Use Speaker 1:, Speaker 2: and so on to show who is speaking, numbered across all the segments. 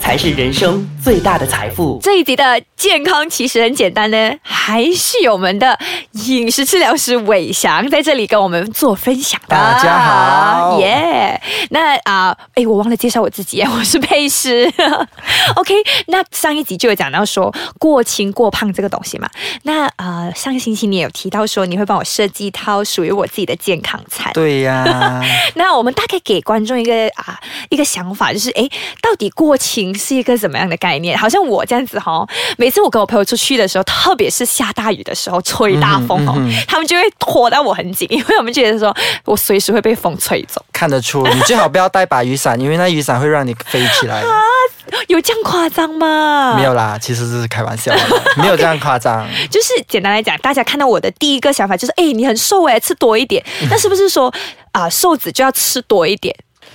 Speaker 1: 才是人生最大的财富。
Speaker 2: 这一集的健康其实很简单呢，还是有我们的饮食治疗师伟翔在这里跟我们做分享的。
Speaker 3: 大家好
Speaker 2: 耶！那啊，哎、我忘了介绍我自己，我是佩师。OK，那上一集就有讲到说过轻过胖这个东西嘛。那呃，上个星期你也有提到说你会帮我设计一套属于我自己的健康餐。
Speaker 3: 对呀、
Speaker 2: 那我们大概给观众一个啊一个想法，就是哎，到底过轻是一个怎么样的概念？好像我这样子哈、每次我跟我朋友出去的时候，特别是下大雨的时候，吹大风哦，他们就会拖到我很紧，因为我们觉得说我随时会被风吹走。
Speaker 3: 看得出，你最好不要带把雨伞，因为那雨伞会让你飞起来。
Speaker 2: 有这样夸张吗？
Speaker 3: 没有啦，其实这是开玩笑的，没有这样夸张。
Speaker 2: 就是简单来讲，大家看到我的第一个想法就是，诶，你很瘦诶，吃多一点。那是不是说啊、瘦子就要吃多一点？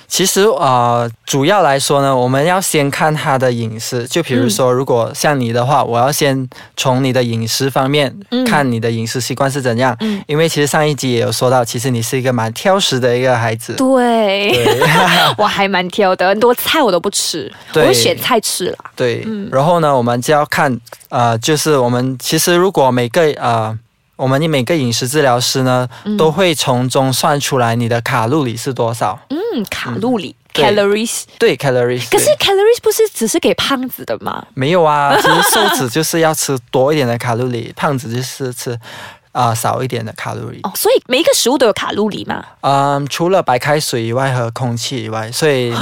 Speaker 3: 其实呃，主要来说呢，我们要先看他的饮食。就比如说，如果像你的话，我要先从你的饮食方面、
Speaker 2: 嗯
Speaker 3: 看你的饮食习惯是怎样。
Speaker 2: 嗯
Speaker 3: 因为其实上一集也有说到，其实你是一个蛮挑食的一个孩子。
Speaker 2: 对，
Speaker 3: 对
Speaker 2: 我还蛮挑的，很多菜我都不吃，我选菜吃啦。
Speaker 3: 对，
Speaker 2: 嗯
Speaker 3: 然后呢，我们就要看，呃，就是我们其实如果每个呃，我们每个饮食治疗师呢，
Speaker 2: 嗯
Speaker 3: 都会从中算出来你的卡路里是多少。
Speaker 2: 嗯，卡路里、
Speaker 3: 对
Speaker 2: calories。
Speaker 3: 对，calories。
Speaker 2: 可是 calories 不是只是给胖子的吗？
Speaker 3: 没有啊，其实瘦子就是要吃多一点的卡路里，胖子就是吃啊、呃少一点的卡路里。
Speaker 2: 哦，所以每一个食物都有卡路里嘛？
Speaker 3: 嗯，除了白开水以外和空气以外，所以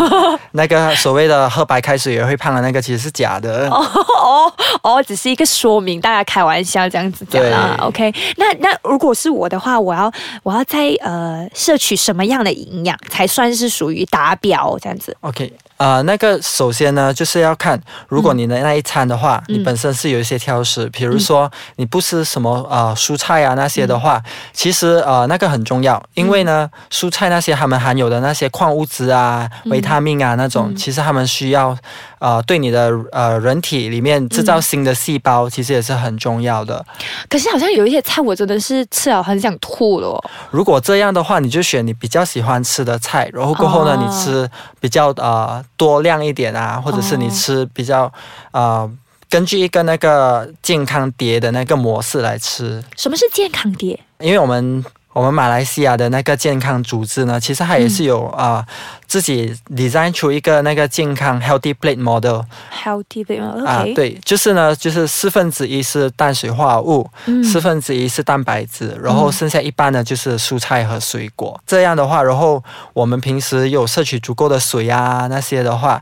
Speaker 3: 那个 所谓的喝白开水也会胖的那个其实是假的。
Speaker 2: 哦哦哦，只是一个说明，大家开玩笑这样子讲啦。OK，那那如果是我的话，我要我要在呃摄取什么样的营养才算是属于达标这样子
Speaker 3: ？OK，呃，那个首先呢，就是要看，如果你的那一餐的话，
Speaker 2: 嗯。
Speaker 3: 你本身是有一些挑食，比如说你不吃什么呃蔬菜啊那些的话，其实呃那个很重要，因为呢，蔬菜那些它们含有的那些矿物质啊、维他命啊那种，其实它们需要呃对你的呃人体里面制造新的细胞，其实也是很重要的。
Speaker 2: 可是好像有一些菜我真的是吃了很想吐了哦。
Speaker 3: 如果这样的话，你就选你比较喜欢吃的菜，然后过后呢，
Speaker 2: 哦
Speaker 3: 你吃比较呃多量一点啊，或者是你吃比较呃根据一个那个健康碟的那个模式来吃，
Speaker 2: 什么是健康碟？
Speaker 3: 因为我们。我们马来西亚的那个健康组织呢，其实它也是有啊、呃自己 design 出一个那个健康 healthy plate model
Speaker 2: healthy 对吗
Speaker 3: 啊对，就是呢，就是四分之一是碳水化合物，
Speaker 2: 嗯
Speaker 3: 四分之一是蛋白质，然后剩下一半呢就是蔬菜和水果。这样的话，然后我们平时有摄取足够的水啊那些的话，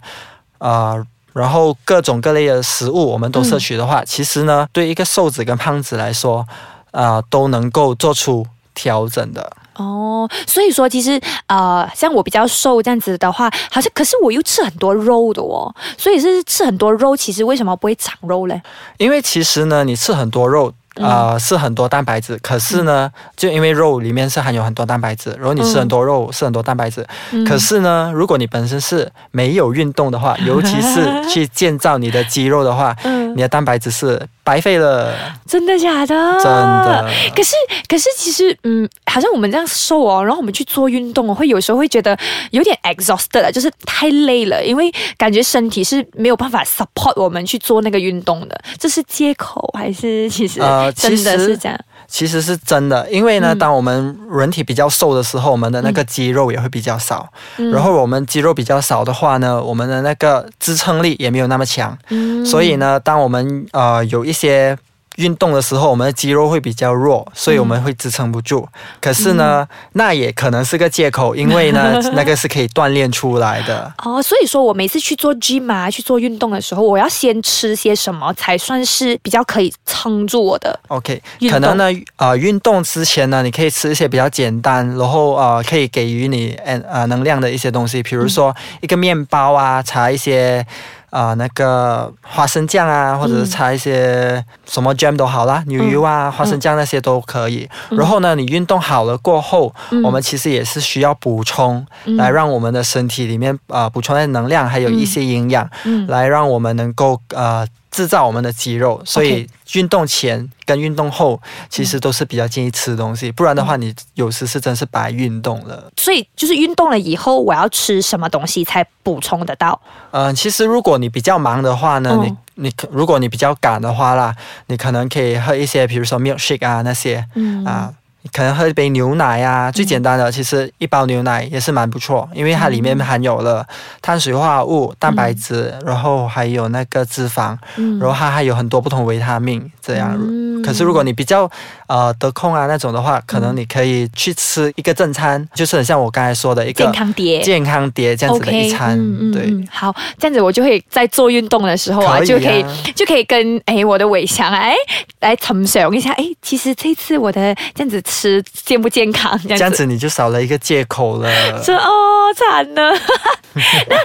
Speaker 3: 呃。然后各种各类的食物我们都摄取的话，其实呢，对一个瘦子跟胖子来说，呃，都能够做出调整的。
Speaker 2: 哦，所以说其实呃，像我比较瘦这样子的话，好像可是我又吃很多肉的哦，所以是吃很多肉，其实为什么不会长肉嘞？
Speaker 3: 因为其实呢，你吃很多肉，呃，是很多蛋白质，可是呢，就因为肉里面是含有很多蛋白质，然后你吃很多肉、是很多蛋白质，可是呢，如果你本身是没有运动的话，尤其是去建造你的肌肉的话，
Speaker 2: 嗯
Speaker 3: 你的蛋白质是白费了，
Speaker 2: 真的假的？
Speaker 3: 真的。
Speaker 2: 可是，可是，其实，嗯，好像我们这样瘦哦，然后我们去做运动哦，会有时候会觉得有点 exhausted 了，就是太累了，因为感觉身体是没有办法 support 我们去做那个运动的，这是借口还是其实
Speaker 3: 呃
Speaker 2: 真的是这样？
Speaker 3: 其实是真的，因为呢，
Speaker 2: 嗯。
Speaker 3: 当我们人体比较瘦的时候，我们的那个肌肉也会比较少，
Speaker 2: 嗯。
Speaker 3: 然后我们肌肉比较少的话呢，我们的那个支撑力也没有那么强。
Speaker 2: 嗯。
Speaker 3: 所以呢，当我们呃有一些运动的时候，我们的肌肉会比较弱，所以我们会支撑不住。可是呢，那也可能是个借口，因为呢，那个是可以锻炼出来的。
Speaker 2: 哦，所以说我每次去做 gym 啊，去做运动的时候，我要先吃些什么才算是比较可以撑住我的
Speaker 3: ？OK，可能呢，呃，运动之前呢，你可以吃一些比较简单，然后呃，可以给予你呃呃能量的一些东西，比如说一个面包啊，茶一些。啊、那个花生酱啊，或者是擦一些什么 jam 都好啦，牛油啊、花生酱那些都可以。然后呢，你运动好了过后，我们其实也是需要补充，来让我们的身体里面呃补充的能量，还有一些营养，
Speaker 2: 嗯。
Speaker 3: 来让我们能够呃制造我们的肌肉，所以运动前跟运动后其实都是比较建议吃东西，不然的话你有时是真是白运动了。
Speaker 2: 所以就是运动了以后，我要吃什么东西才补充得到？
Speaker 3: 嗯、其实如果你比较忙的话呢，
Speaker 2: 嗯
Speaker 3: 你你可如果你比较赶的话啦，你可能可以喝一些，比如说 milkshake 啊那些，
Speaker 2: 嗯
Speaker 3: 啊。你可能喝一杯牛奶啊，最简单的，其实一包牛奶也是蛮不错，因为它里面含有了碳水化合物、蛋白质，然后还有那个脂肪，
Speaker 2: 嗯
Speaker 3: 然后它还有很多不同维他命这样。
Speaker 2: 嗯
Speaker 3: 可是如果你比较呃得空啊那种的话，可能你可以去吃一个正餐，就是很像我刚才说的一个
Speaker 2: 健康碟。
Speaker 3: 健康碟这样子的一餐，
Speaker 2: 嗯
Speaker 3: 对。
Speaker 2: 嗯，好，这样子我就会在做运动的时候啊，
Speaker 3: 可啊
Speaker 2: 就可以就可以跟哎我的伟翔哎来呈赏一下，哎，其实这次我的这样子吃健不健康？这样子，
Speaker 3: 这样子你就少了一个借口了。
Speaker 2: 这哦惨了。那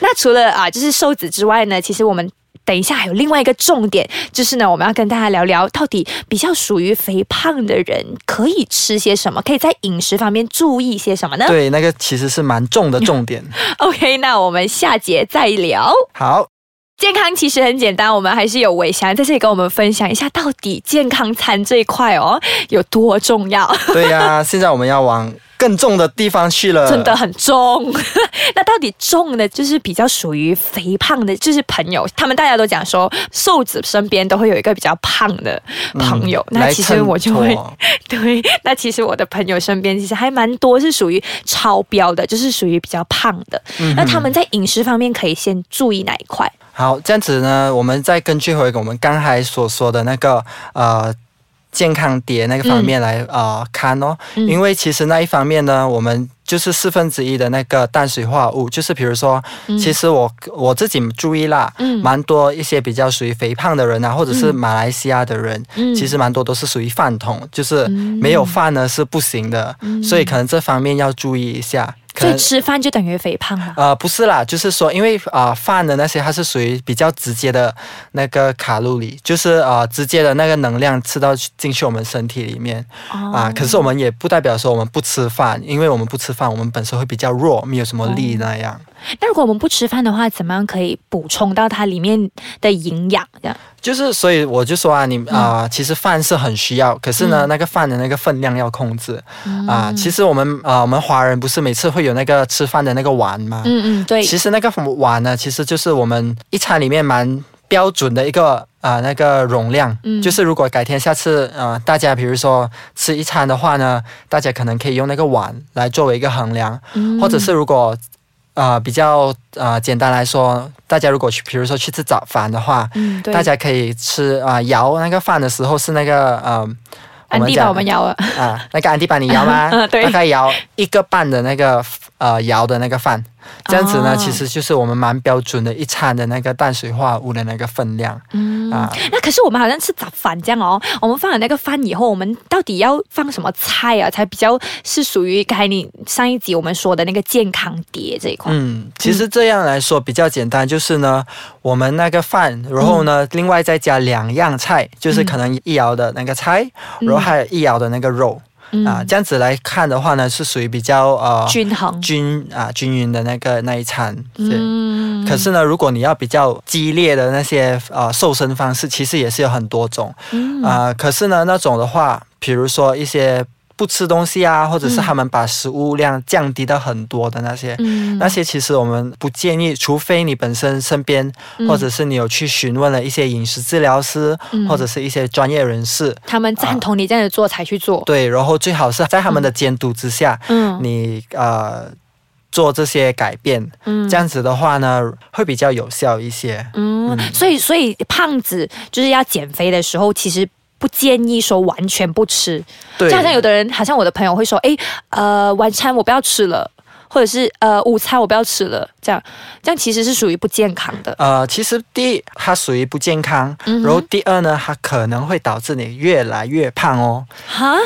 Speaker 2: 那除了啊，就是瘦子之外呢，其实我们。等一下，还有另外一个重点，就是呢，我们要跟大家聊聊，到底比较属于肥胖的人可以吃些什么，可以在饮食方面注意些什么呢
Speaker 3: 对，那个其实是蛮重的重点。
Speaker 2: OK，那我们下节再聊。
Speaker 3: 好，
Speaker 2: 健康其实很简单，我们还是有伟翔在这里跟我们分享一下，到底健康餐这一块哦有多重要，
Speaker 3: 对呀、现在我们要往更重的地方去了。
Speaker 2: 真的很重。那到底重的，就是比较属于肥胖的，就是朋友，他们大家都讲说，瘦子身边都会有一个比较胖的朋友。那其实我就会 对，那其实我的朋友身边其实还蛮多是属于超标的，就是属于比较胖的。
Speaker 3: 嗯
Speaker 2: 那他们在饮食方面可以先注意哪一块？
Speaker 3: 好，这样子呢，我们再根据回我们刚才所说的那个呃健康碟那个方面来、呃看哦，
Speaker 2: 嗯。
Speaker 3: 因为其实那一方面呢，我们就是四分之一的那个碳水化合物，就是比如说，其实我我自己注意啦，
Speaker 2: 嗯。
Speaker 3: 蛮多一些比较属于肥胖的人啊，或者是马来西亚的人，
Speaker 2: 嗯。
Speaker 3: 其实蛮多都是属于饭桶，就是没有饭呢是不行的，所以可能这方面要注意一下。
Speaker 2: 所以吃饭就等于肥胖了。
Speaker 3: 呃，不是啦，就是说，因为啊、呃饭的那些它是属于比较直接的那个卡路里，就是呃直接的那个能量吃到进去我们身体里面
Speaker 2: 哦
Speaker 3: 啊、可是我们也不代表说我们不吃饭，因为我们不吃饭，我们本身会比较弱，没有什么力那样。
Speaker 2: 那如果我们不吃饭的话，怎么样可以补充到它里面的营养？这样。
Speaker 3: 就是所以我就说啊，你啊、其实饭是很需要，可是呢，那个饭的那个分量要控制。啊、其实我们啊、我们华人不是每次会有那个吃饭的那个碗吗？
Speaker 2: 嗯嗯，对，
Speaker 3: 其实那个碗呢，其实就是我们一餐里面蛮标准的一个啊、那个容量。
Speaker 2: 嗯。
Speaker 3: 就是如果改天下次呃大家比如说吃一餐的话呢，大家可能可以用那个碗来作为一个衡量，
Speaker 2: 嗯。
Speaker 3: 或者是如果呃比较呃简单来说，大家如果去比如说去吃早饭的话，
Speaker 2: 嗯，
Speaker 3: 大家可以吃啊、摇那个饭的时候是那个呃。
Speaker 2: 安迪把我们 摇了，
Speaker 3: 啊，那个安迪把你摇吗？
Speaker 2: 嗯 对
Speaker 3: 大概摇一个半的那个呃摇的那个饭，这样子呢，
Speaker 2: 哦
Speaker 3: 其实就是我们蛮标准的一餐的那个碳水化合物的那个分量、
Speaker 2: 嗯。
Speaker 3: 啊。
Speaker 2: 那可是我们好像吃早饭这样哦，我们放了那个饭以后，我们到底要放什么菜啊，才比较是属于刚才你上一集我们说的那个健康碟这一块？
Speaker 3: 嗯，其实这样来说比较简单，就是呢，我们那个饭，然后呢，另外再加两样菜，就是可能一摇的那个菜，然后还有一摇的那个肉、
Speaker 2: 嗯
Speaker 3: 啊，这样子来看的话呢，是属于比较呃
Speaker 2: 均衡。
Speaker 3: 均啊均匀的那个那一餐。对
Speaker 2: 嗯
Speaker 3: 可是呢，如果你要比较激烈的那些呃瘦身方式，其实也是有很多种
Speaker 2: 嗯
Speaker 3: 啊、可是呢，那种的话，比如说一些不吃东西啊，或者是他们把食物量降低到很多的那些。
Speaker 2: 嗯
Speaker 3: 那些其实我们不建议，除非你本身身边，
Speaker 2: 嗯
Speaker 3: 或者是你有去询问了一些饮食治疗师，
Speaker 2: 嗯
Speaker 3: 或者是一些专业人士，
Speaker 2: 他们赞同你这样子做才去做。
Speaker 3: 对，然后最好是在他们的监督之下，
Speaker 2: 嗯
Speaker 3: 你呃做这些改变，
Speaker 2: 嗯
Speaker 3: 这样子的话呢，会比较有效一些。
Speaker 2: 嗯，所以所以胖子就是要减肥的时候，其实。不建议说完全不吃，
Speaker 3: 对。
Speaker 2: 就好像有的人，好像我的朋友会说，哎，呃，晚餐我不要吃了，或者是呃，午餐我不要吃了，这样，这样其实是属于不健康的。
Speaker 3: 呃，其实第一，它属于不健康，
Speaker 2: 嗯
Speaker 3: 然后第二呢，它可能会导致你越来越胖哦。
Speaker 2: 哈，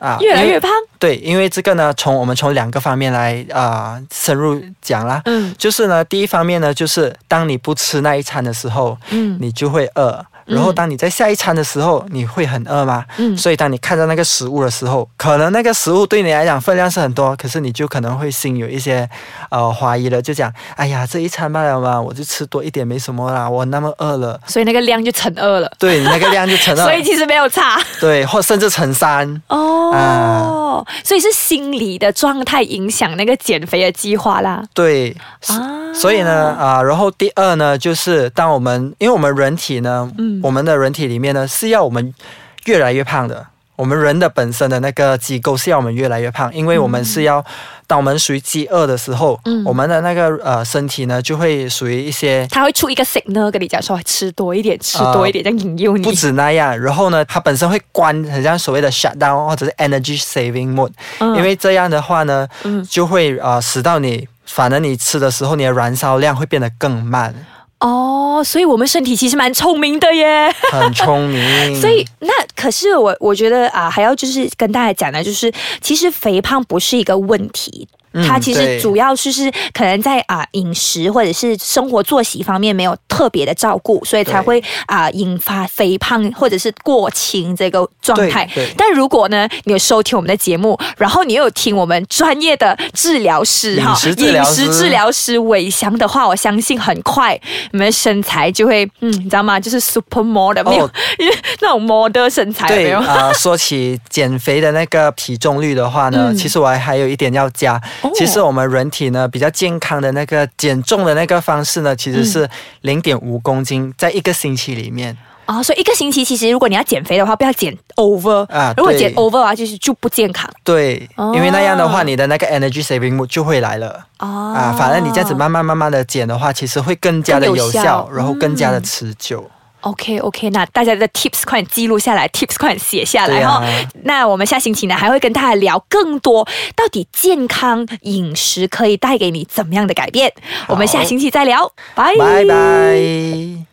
Speaker 3: 啊，
Speaker 2: 越来越胖，
Speaker 3: 对，因为这个呢，从我们从两个方面来啊、呃深入讲啦。
Speaker 2: 嗯。
Speaker 3: 就是呢，第一方面呢，就是当你不吃那一餐的时候，
Speaker 2: 嗯。
Speaker 3: 你就会饿，然后当你在下一餐的时候，你会很饿吗？
Speaker 2: 嗯。
Speaker 3: 所以当你看到那个食物的时候，可能那个食物对你来讲分量是很多，可是你就可能会心有一些呃怀疑了，就讲，哎呀，这一餐罢了嘛，我就吃多一点没什么啦，我那么饿了，
Speaker 2: 所以那个量就成二了，
Speaker 3: 对你那个量就成了
Speaker 2: 所，以其实没有差。
Speaker 3: 对，或甚至乘三。
Speaker 2: 哦，所以是心理的状态影响那个减肥的计划啦。
Speaker 3: 对，
Speaker 2: 啊。
Speaker 3: 所以呢，啊、然后第二呢，就是当我们，因为我们人体呢，
Speaker 2: 嗯
Speaker 3: 我们的人体里面呢是要我们越来越胖的。我们人的本身的那个机构是要我们越来越胖，因为我们是要，当我们属于饥饿的时候，
Speaker 2: 嗯。
Speaker 3: 我们的那个呃身体呢就会属于一些
Speaker 2: 它会出一个 signal 跟你讲说吃多一点，吃多一点，这样引诱你。
Speaker 3: 不止那样，然后呢，它本身会关，很像所谓的 shutdown 或者是 energy saving mode，、
Speaker 2: 嗯。
Speaker 3: 因为这样的话呢，
Speaker 2: 嗯。
Speaker 3: 就会呃使到你，反而你吃的时候，你的燃烧量会变得更慢，
Speaker 2: 哦，所以我们身体其实蛮聪明的耶。
Speaker 3: 很聪明。
Speaker 2: 所以那可是我我觉得啊，还要就是跟大家讲的，就是其实肥胖不是一个问题。
Speaker 3: 嗯
Speaker 2: 它其实主要就是可能在啊、饮食或者是生活作息方面没有特别的照顾，所以才会啊、引发肥胖或者是过轻这个状态。但如果呢，你有收听我们的节目，然后你又有听我们专业的治疗师
Speaker 3: 饮食治疗师
Speaker 2: 饮食治疗师伟翔的话，我相信很快你们的身材就会嗯，你知道吗？就是 super model 没有、
Speaker 3: 哦
Speaker 2: 那种 model 身材有没有？
Speaker 3: 对啊、说起减肥的那个体重率的话呢，
Speaker 2: 嗯
Speaker 3: 其实我还还有一点要加。
Speaker 2: 哦。
Speaker 3: 其实我们人体呢比较健康的那个减重的那个方式呢，其实是零点五公斤在一个星期里面。
Speaker 2: 哦，所以一个星期其实如果你要减肥的话，不要减 over
Speaker 3: 啊
Speaker 2: 如果减 over 的话，就是就不健康。
Speaker 3: 对，
Speaker 2: 哦。
Speaker 3: 因为那样的话，你的那个 energy saving 就会来了。
Speaker 2: 哦。
Speaker 3: 啊，反正你这样子慢慢慢慢的减的话，其实会更加的有
Speaker 2: 效。
Speaker 3: 效，然后更加的
Speaker 2: 嗯。
Speaker 3: 持久。
Speaker 2: OK OK，那大家的 tips 快点记录下来，tips 快点写下来
Speaker 3: 哈啊
Speaker 2: 哈、那我们下星期呢还会跟大家聊更多，到底健康饮食可以带给你怎么样的改变？我们下星期再聊，拜
Speaker 3: 拜拜。